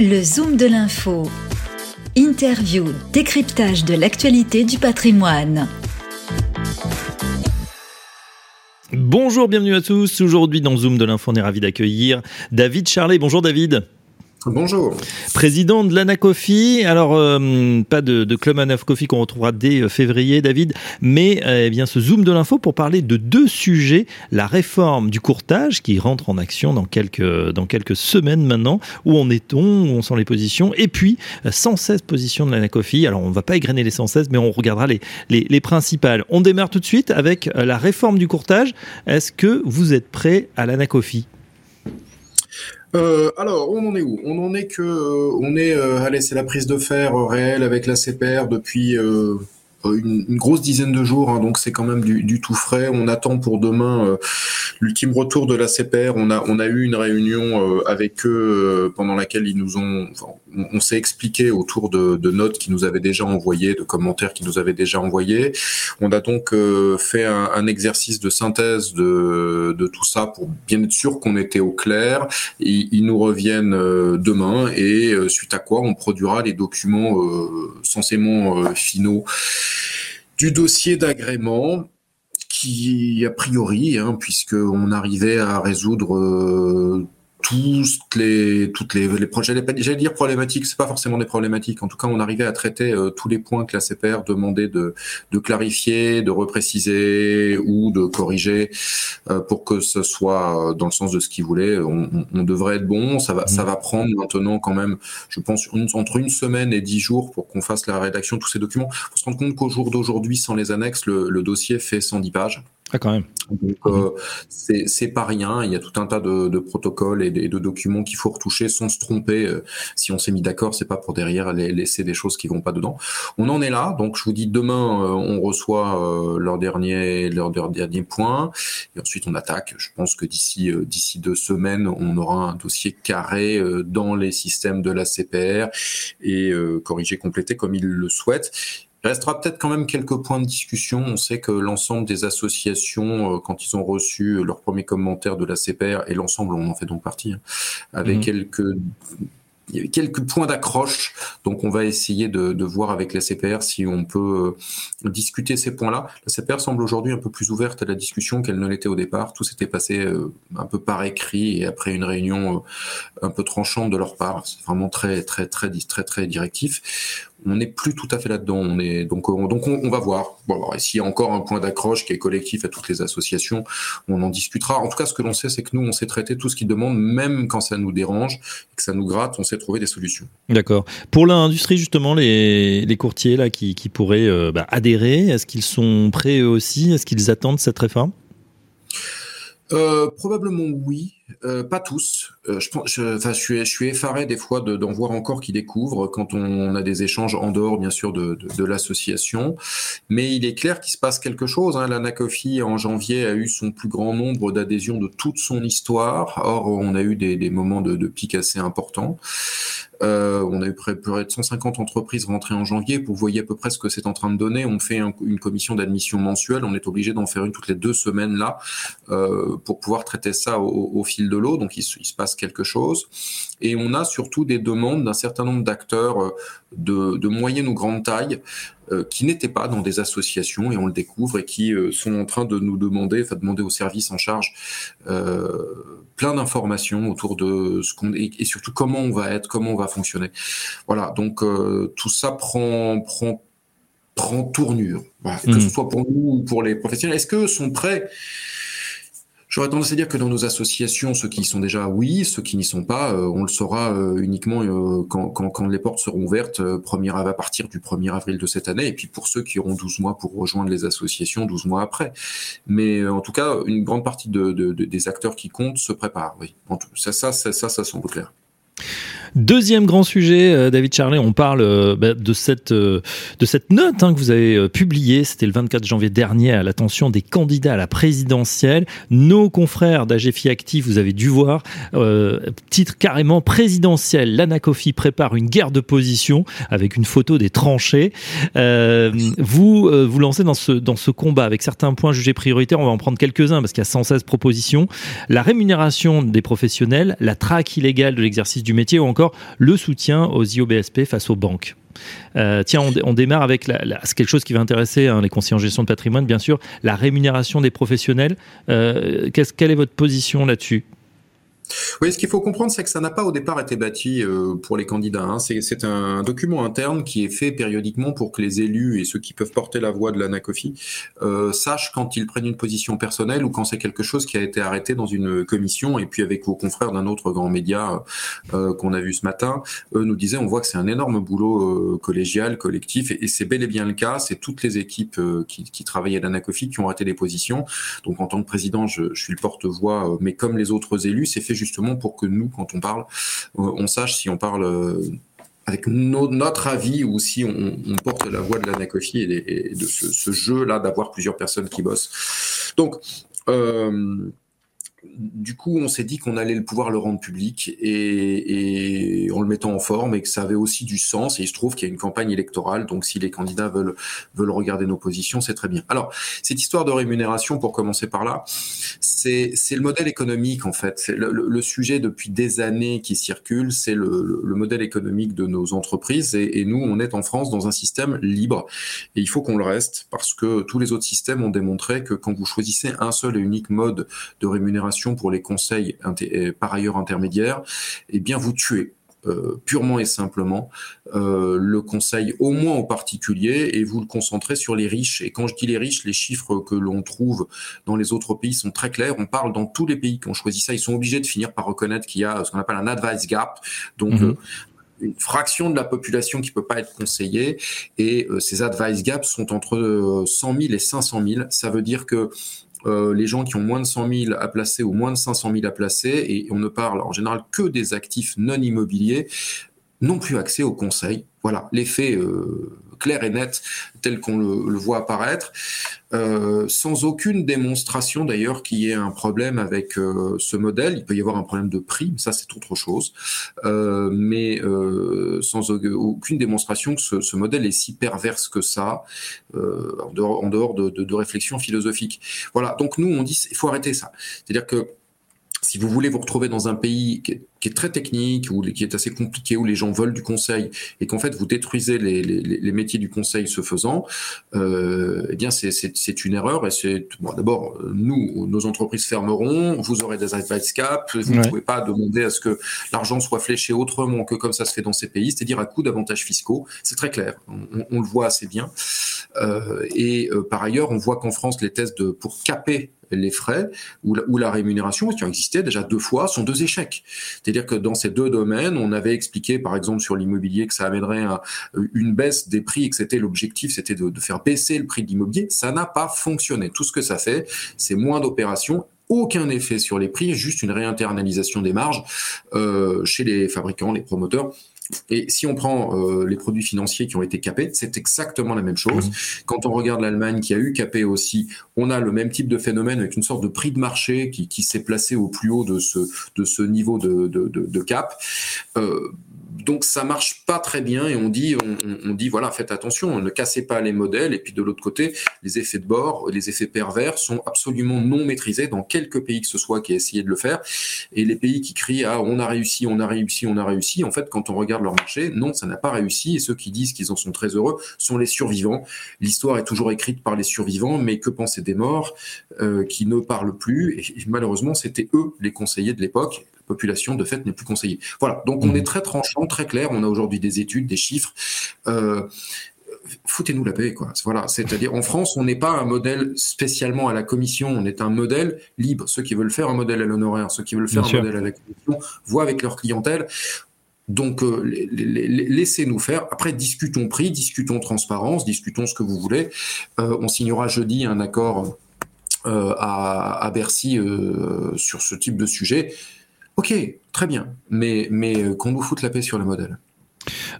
Le Zoom de l'info. Interview, décryptage de l'actualité du patrimoine. Bonjour, bienvenue à tous. Aujourd'hui dans Zoom de l'info, on est ravi d'accueillir David Charlet. Bonjour David. Bonjour. Président de l'Anacofi. Alors, euh, pas de, club Anacofi qu'on retrouvera dès euh, février, David, mais euh, eh bien ce zoom de l'info pour parler de deux sujets. La réforme du courtage qui rentre en action dans quelques, semaines maintenant. Où en est-on? Où on sent les positions? Et puis, 116 positions de l'Anacofi. Alors, on va pas égrener les 116, mais on regardera les, les, les principales. On démarre tout de suite avec la réforme du courtage. Est-ce que vous êtes prêt à l'Anacofi? Euh, alors, on en est où? On en est que, euh, on est, euh, allez, c'est la prise de fer réelle avec la CPR depuis une, grosse dizaine de jours, hein, donc c'est quand même du, tout frais. On attend pour demain l'ultime retour de la CPR. On a, on a eu une réunion euh, avec eux euh, pendant laquelle ils nous ont, on, s'est expliqué autour de, notes qu'ils nous avaient déjà envoyées, de commentaires qu'ils nous avaient déjà envoyés. On a donc fait un, exercice de synthèse de, de tout ça pour bien être sûr qu'on était au clair. Ils nous reviennent demain et suite à quoi on produira les documents censément finaux du dossier d'agrément qui, a priori, hein, puisqu'on arrivait à résoudre toutes les toutes les, les projets j'allais dire problématiques c'est pas forcément des problématiques. En tout cas on arrivait à traiter euh, tous les points que la CPR demandait de de clarifier de repréciser ou de corriger euh, pour que ce soit euh, dans le sens de ce qu'il voulait on, on, devrait être bon. Ça va ça mmh. va prendre maintenant quand même je pense une, entre une semaine et dix jours pour qu'on fasse la rédaction de tous ces documents. Faut se rendre compte qu'au jour d'aujourd'hui sans les annexes le, le dossier fait 110 pages ah, quand même. Donc, euh, c'est pas rien. Il y a tout un tas de, de protocoles et de, de documents qu'il faut retoucher sans se tromper. Euh, si on s'est mis d'accord, c'est pas pour derrière laisser des choses qui vont pas dedans. On en est là. Donc, je vous dis demain, euh, on reçoit euh, leur dernier leur, leur, dernier point et ensuite on attaque. Je pense que d'ici d'ici deux semaines, on aura un dossier carré dans les systèmes de la CPR et corrigé, complété comme ils le souhaitent. Il restera peut-être quand même quelques points de discussion. On sait que l'ensemble des associations, euh, quand ils ont reçu leurs premiers commentaires de la CPR, et l'ensemble, on en fait donc partie, hein, avec mmh. quelques il y avait quelques points d'accroche, donc on va essayer de, de, voir avec la CPR si on peut euh, discuter ces points-là. La CPR semble aujourd'hui un peu plus ouverte à la discussion qu'elle ne l'était au départ. Tout s'était passé euh, un peu par écrit et après une réunion euh, un peu tranchante de leur part. C'est vraiment très très très très très directif. On n'est plus tout à fait là-dedans. On est donc on, donc on, on, va voir. Bon, alors, s'il y a encore un point d'accroche qui est collectif à toutes les associations, on en discutera. En tout cas, ce que l'on sait, c'est que nous, on sait traiter tout ce qui demande, même quand ça nous dérange, que ça nous gratte. On sait trouver des solutions. D'accord. Pour l'industrie, justement, les, les, courtiers là qui, qui pourraient euh, bah, adhérer, est-ce qu'ils sont prêts eux aussi? Est-ce qu'ils attendent cette réforme? Euh, probablement oui, euh, pas tous. Euh, je, suis, je effaré des fois d'en de, voir encore qui découvrent quand on a des échanges en dehors, bien sûr, de, l'association. Mais il est clair qu'il se passe quelque chose. Hein. L'ANACOFI, en janvier, a eu son plus grand nombre d'adhésions de toute son histoire. Or, on a eu des, moments de, de pic assez importants. Euh, on a eu près, de 150 entreprises rentrées en janvier. Vous voyez à peu près ce que c'est en train de donner. On fait un, une commission d'admission mensuelle. On est obligé d'en faire une toutes les deux semaines là pour pouvoir traiter ça au, au fil de l'eau. Donc il, il, se passe quelque chose. Et on a surtout des demandes d'un certain nombre d'acteurs euh, de, de, moyenne ou grande taille euh, qui n'étaient pas dans des associations et on le découvre et qui euh, sont en train de nous demander, enfin demander aux services en charge plein d'informations autour de ce qu'on et, et, surtout comment on va être, comment on va fonctionner. Voilà, donc tout ça prend prend prend tournure, voilà, mmh. que ce soit pour nous ou pour les professionnels. Est-ce que sont prêts J'aurais tendance à dire que dans nos associations, ceux qui y sont déjà, oui, ceux qui n'y sont pas, euh, on le saura euh, uniquement euh, quand, quand, quand, les portes seront ouvertes, première, à partir du 1er avril de cette année, et puis pour ceux qui auront 12 mois pour rejoindre les associations, 12 mois après. Mais en tout cas, une grande partie de, de, de, des acteurs qui comptent se préparent, oui. Ça, ça, ça, ça, ça semble clair. Deuxième grand sujet, euh, David Charlet, on parle euh, bah, de cette euh, de cette note hein, que vous avez publiée, c'était le 24 janvier dernier à l'attention des candidats à la présidentielle. Nos confrères d'AGFI Actif, vous avez dû voir, titre carrément présidentiel. L'Anacofi prépare une guerre de position avec une photo des tranchées. vous vous lancez dans ce dans ce combat avec certains points jugés prioritaires. On va en prendre quelques-uns parce qu'il y a 116 propositions. La rémunération des professionnels, la traque illégale de l'exercice du métier ou encore le soutien aux IOBSP face aux banques. tiens, on, démarre avec quelque chose qui va intéresser hein, les conseillers en gestion de patrimoine, bien sûr, la rémunération des professionnels. quelle est votre position là-dessus? Oui, ce qu'il faut comprendre, c'est que ça n'a pas au départ été bâti euh, pour les candidats. Hein. C'est un document interne qui est fait périodiquement pour que les élus et ceux qui peuvent porter la voix de l'ANACOFI euh, sachent quand ils prennent une position personnelle ou quand c'est quelque chose qui a été arrêté dans une commission. Et puis avec vos confrères d'un autre grand média euh, qu'on a vu ce matin, eux nous disaient on voit que c'est un énorme boulot euh, collégial, collectif, et, c'est bel et bien le cas. C'est toutes les équipes euh, qui, qui travaillaient à l'ANACOFI qui ont arrêté des positions. Donc en tant que président, je, je suis le porte-voix, mais comme les autres élus, c'est fait justement pour que nous, quand on parle, euh, on sache si on parle euh, avec notre avis ou si on, porte la voix de l'anacophie et, et, de ce, jeu-là d'avoir plusieurs personnes qui bossent. Donc, euh, du coup, on s'est dit qu'on allait pouvoir le rendre public et, en le mettant en forme et que ça avait aussi du sens. Et il se trouve qu'il y a une campagne électorale, donc si les candidats veulent veulent regarder nos positions, c'est très bien. Alors, cette histoire de rémunération, pour commencer par là, c'est le modèle économique en fait. C'est le, sujet depuis des années qui circule, c'est le, modèle économique de nos entreprises et nous, on est en France dans un système libre et il faut qu'on le reste parce que tous les autres systèmes ont démontré que quand vous choisissez un seul et unique mode de rémunération pour les conseils par ailleurs intermédiaires, eh bien vous tuez euh, purement et simplement euh, le conseil, au moins en particulier, et vous le concentrez sur les riches. Et quand je dis les riches, les chiffres que l'on trouve dans les autres pays sont très clairs. On parle dans tous les pays qui ont choisi ça, ils sont obligés de finir par reconnaître qu'il y a ce qu'on appelle un advice gap. Donc mhm. euh, une fraction de la population qui peut pas être conseillée et ces advice gaps sont entre 100 000 et 500 000. Ça veut dire que euh, les gens qui ont moins de 100 000 à placer ou moins de 500 000 à placer, et on ne parle en général que des actifs non immobiliers, n'ont plus accès au conseil. Voilà, l'effet euh, clair et net tel qu'on le, voit apparaître, euh, sans aucune démonstration d'ailleurs qu'il y ait un problème avec euh, ce modèle. Il peut y avoir un problème de prix, ça c'est autre chose, euh, mais sans aucune démonstration que ce, modèle est si perverse que ça, en dehors, en dehors de, de, de réflexion philosophique. Voilà, donc nous on dit il faut arrêter ça. C'est-à-dire que si vous voulez vous retrouver dans un pays qui est, très technique ou qui est assez compliqué, où les gens veulent du conseil et qu'en fait vous détruisez les, les, les, métiers du conseil ce faisant, euh, eh bien c'est une erreur et c'est bon, d'abord nous nos entreprises fermeront, vous aurez des advice cap, vous ne pouvez pas demander à ce que l'argent soit fléché autrement que comme ça se fait dans ces pays, c'est-à-dire à coup d'avantages fiscaux, c'est très clair, on, on, le voit assez bien. Euh, et euh, par ailleurs, on voit qu'en France les tests de pour caper les frais ou la, ou la, rémunération qui ont existé déjà deux fois sont deux échecs. C'est-à-dire que dans ces deux domaines, on avait expliqué par exemple sur l'immobilier que ça amènerait à une baisse des prix et que c'était l'objectif, c'était de, de, faire baisser le prix de l'immobilier. Ça n'a pas fonctionné. Tout ce que ça fait, c'est moins d'opérations aucun effet sur les prix, juste une réinternalisation des marges euh, chez les fabricants, les promoteurs. Et si on prend euh, les produits financiers qui ont été capés, c'est exactement la même chose. Mmh. Quand on regarde l'Allemagne qui a eu capé aussi, on a le même type de phénomène avec une sorte de prix de marché qui, qui s'est placé au plus haut de ce, de ce niveau de, de, de, de cap. Euh, donc ça marche pas très bien et on dit on, dit voilà faites attention ne cassez pas les modèles. Et puis de l'autre côté les effets de bord les effets pervers sont absolument non maîtrisés dans quelques pays que ce soit qui a essayé de le faire. Et les pays qui crient ah on a réussi on a réussi on a réussi en fait quand on regarde leur marché non ça n'a pas réussi. Et ceux qui disent qu'ils en sont très heureux sont les survivants. L'histoire est toujours écrite par les survivants mais que penser des morts euh, qui ne parlent plus? Et malheureusement c'était eux les conseillers de l'époque population de fait n'est plus conseillée. Voilà, donc on mmh. est très tranchant, très clair. On a aujourd'hui des études, des chiffres. Euh, foutez-nous la paix, quoi. Voilà, c'est-à-dire en France, on n'est pas un modèle spécialement à la commission, on est un modèle libre. Ceux qui veulent faire un modèle à l'honoraire, ceux qui veulent faire un modèle à la commission, voient avec leur clientèle. Donc euh, laissez-nous faire. Après, discutons prix, discutons transparence, discutons ce que vous voulez. Euh, on signera jeudi un accord euh, à, à, Bercy sur ce type de sujet. Ok, très bien, mais, mais euh, qu'on nous foute la paix sur le modèle.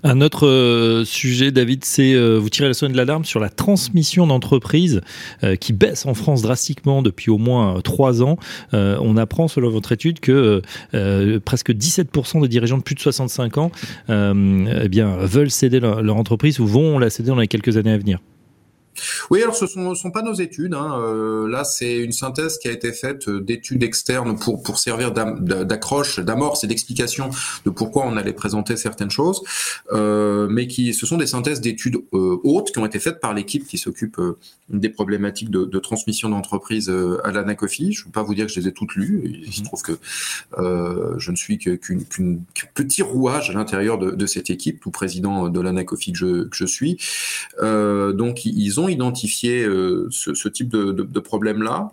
Un autre euh, sujet, David, c'est euh, vous tirez la sonnette de l'alarme sur la transmission d'entreprise qui baisse en France drastiquement depuis au moins trois ans. on apprend, selon votre étude, que presque 17% des dirigeants de plus de 65 ans eh bien, veulent céder leur, leur entreprise ou vont la céder dans les quelques années à venir. Oui, alors ce sont, sont pas nos études. Hein. Euh, là, c'est une synthèse qui a été faite euh, d'études externes pour pour servir d'accroche, d'amorce et d'explication de pourquoi on allait présenter certaines choses, euh, mais qui ce sont des synthèses d'études euh, hautes qui ont été faites par l'équipe qui s'occupe des problématiques de, de transmission d'entreprise à l'ANACOFI. Je ne veux pas vous dire que je les ai toutes lues. Il se mhm. trouve que je ne suis qu'un petit rouage à l'intérieur de, de, cette équipe, tout président de l'ANACOFI que je, que je suis. donc, ils ont identifié euh, ce, type de, problème-là.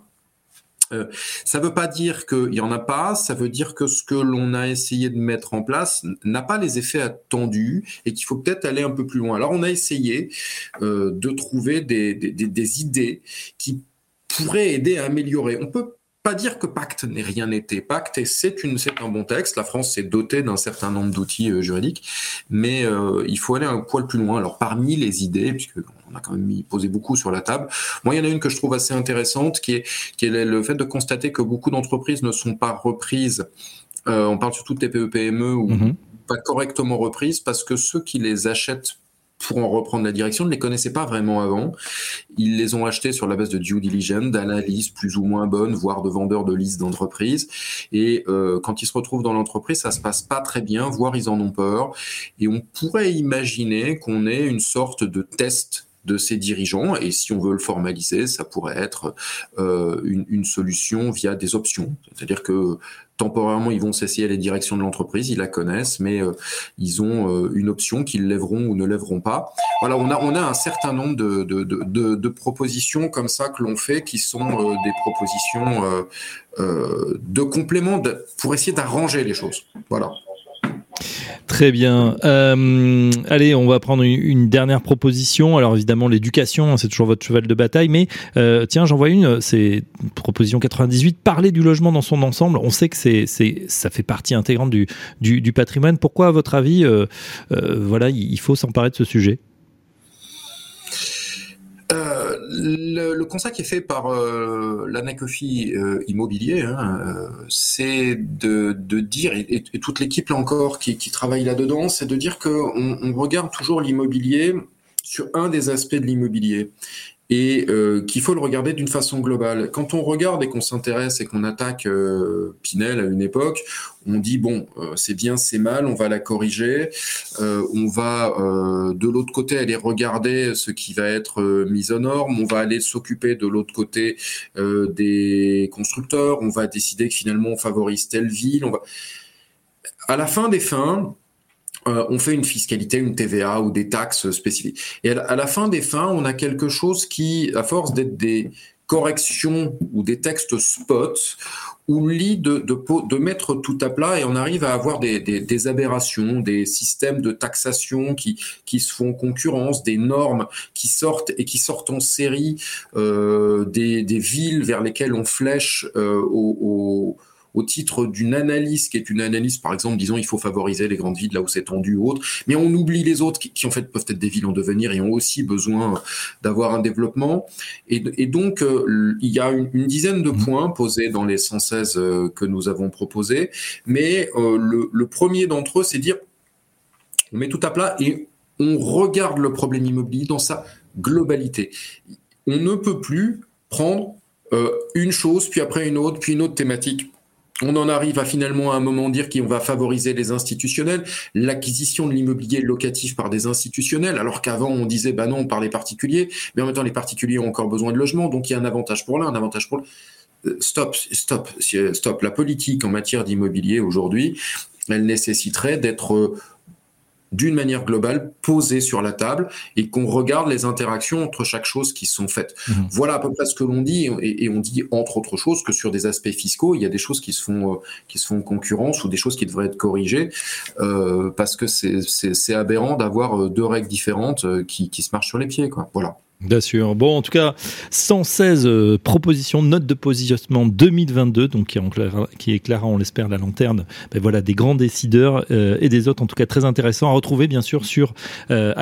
Euh, ça ne veut pas dire qu'il n'y en a pas, ça veut dire que ce que l'on a essayé de mettre en place n'a pas les effets attendus et qu'il faut peut-être aller un peu plus loin. Alors on a essayé euh, de trouver des, des, idées qui pourraient aider à améliorer. On peut pas dire que Pacte n'est rien été. Pacte, c'est une, c'est un bon texte. La France s'est dotée d'un certain nombre d'outils euh, juridiques, mais euh, il faut aller un poil plus loin. Alors, parmi les idées, puisque on a quand même mis, posé beaucoup sur la table, moi, il y en a une que je trouve assez intéressante, qui est, qui est le fait de constater que beaucoup d'entreprises ne sont pas reprises. Euh, on parle surtout de TPE-PME ou mm-hmm. pas correctement reprises parce que ceux qui les achètent pour en reprendre la direction, ne les connaissaient pas vraiment avant. Ils les ont achetés sur la base de due diligence, d'analyse plus ou moins bonne, voire de vendeurs de listes d'entreprise. Et euh, quand ils se retrouvent dans l'entreprise, ça se passe pas très bien, voire ils en ont peur. Et on pourrait imaginer qu'on ait une sorte de test de ces dirigeants. Et si on veut le formaliser, ça pourrait être euh, une, solution via des options. C'est-à-dire que temporairement, ils vont s'essayer à les directions de l'entreprise, ils la connaissent, mais euh, ils ont euh, une option qu'ils lèveront ou ne lèveront pas. Voilà, on a, on a un certain nombre de, de, de, de propositions comme ça que l'on fait, qui sont des propositions de complément pour essayer d'arranger les choses. Voilà. Très bien. Euh, allez, on va prendre une, dernière proposition. Alors évidemment, l'éducation, hein, c'est toujours votre cheval de bataille, mais euh, tiens, j'en vois une. C'est proposition 98. Parler du logement dans son ensemble. On sait que ça fait partie intégrante du, patrimoine. Pourquoi, à votre avis, euh, euh voilà, il faut s'emparer de ce sujet? Le, le, constat qui est fait par euh, euh, immobilier, hein, euh, c'est de, de, dire, et, et toute l'équipe là encore qui, qui travaille là-dedans, c'est de dire qu'on on regarde toujours l'immobilier sur un des aspects de l'immobilier et euh, qu'il faut le regarder d'une façon globale. Quand on regarde et qu'on s'intéresse et qu'on attaque euh, Pinel à une époque, on dit bon, euh, c'est bien, c'est mal, on va la corriger, on va de l'autre côté aller regarder ce qui va être mis aux normes, on va aller s'occuper de l'autre côté des constructeurs, on va décider que finalement on favorise telle ville, on va à la fin des fins, euh, on fait une fiscalité, une TVA ou des taxes spécifiques. Et à la fin des fins, on a quelque chose qui, à force d'être des corrections ou des textes spots, oublie de, de, de, mettre tout à plat et on arrive à avoir des, des, des, aberrations, des systèmes de taxation qui, qui se font concurrence, des normes qui sortent et qui sortent en série, euh, des, des, villes vers lesquelles on flèche euh, au, au au titre d'une analyse qui est une analyse, par exemple, disons, il faut favoriser les grandes villes là où c'est tendu ou autre, mais on oublie les autres qui, en fait peuvent être des villes en devenir et ont aussi besoin d'avoir un développement. Et, et donc, euh, il y a une, dizaine de mmh. points posés dans les 116 euh, que nous avons proposés, mais euh, le, le premier d'entre eux, c'est dire, on met tout à plat et on regarde le problème immobilier dans sa globalité. On ne peut plus prendre une chose, puis après une autre, puis une autre thématique on en arrive à finalement à un moment dire qu'on va favoriser les institutionnels, l'acquisition de l'immobilier locatif par des institutionnels, alors qu'avant on disait bah non par les particuliers, mais en même temps les particuliers ont encore besoin de logement, donc il y a un avantage pour l'un, un avantage pour. Euh, stop, stop, stop. La politique en matière d'immobilier aujourd'hui, elle nécessiterait d'être d'une manière globale posée sur la table et qu'on regarde les interactions entre chaque chose qui sont faites. Mhm. Voilà à peu près ce que l'on dit et, on dit entre autres choses que sur des aspects fiscaux, il y a des choses qui se font euh, qui se font concurrence ou des choses qui devraient être corrigées euh, parce que c'est aberrant d'avoir euh, deux règles différentes euh, qui, qui se marchent sur les pieds quoi. Voilà. Bien sûr. Bon, en tout cas, 116 euh, propositions, notes de positionnement 2022, donc qui, éclairera, qui éclairera, on l'espère, la lanterne. Ben voilà, des grands décideurs euh, et des autres, en tout cas très intéressants à retrouver, bien sûr, sur euh.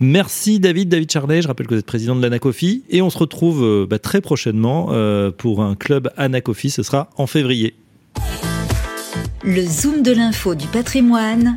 Merci David, David Charlet. Je rappelle que vous êtes président de l'Anacofi et on se retrouve euh, ben, très prochainement pour un club Anacofi. Ce sera en février. Le zoom de l'info du patrimoine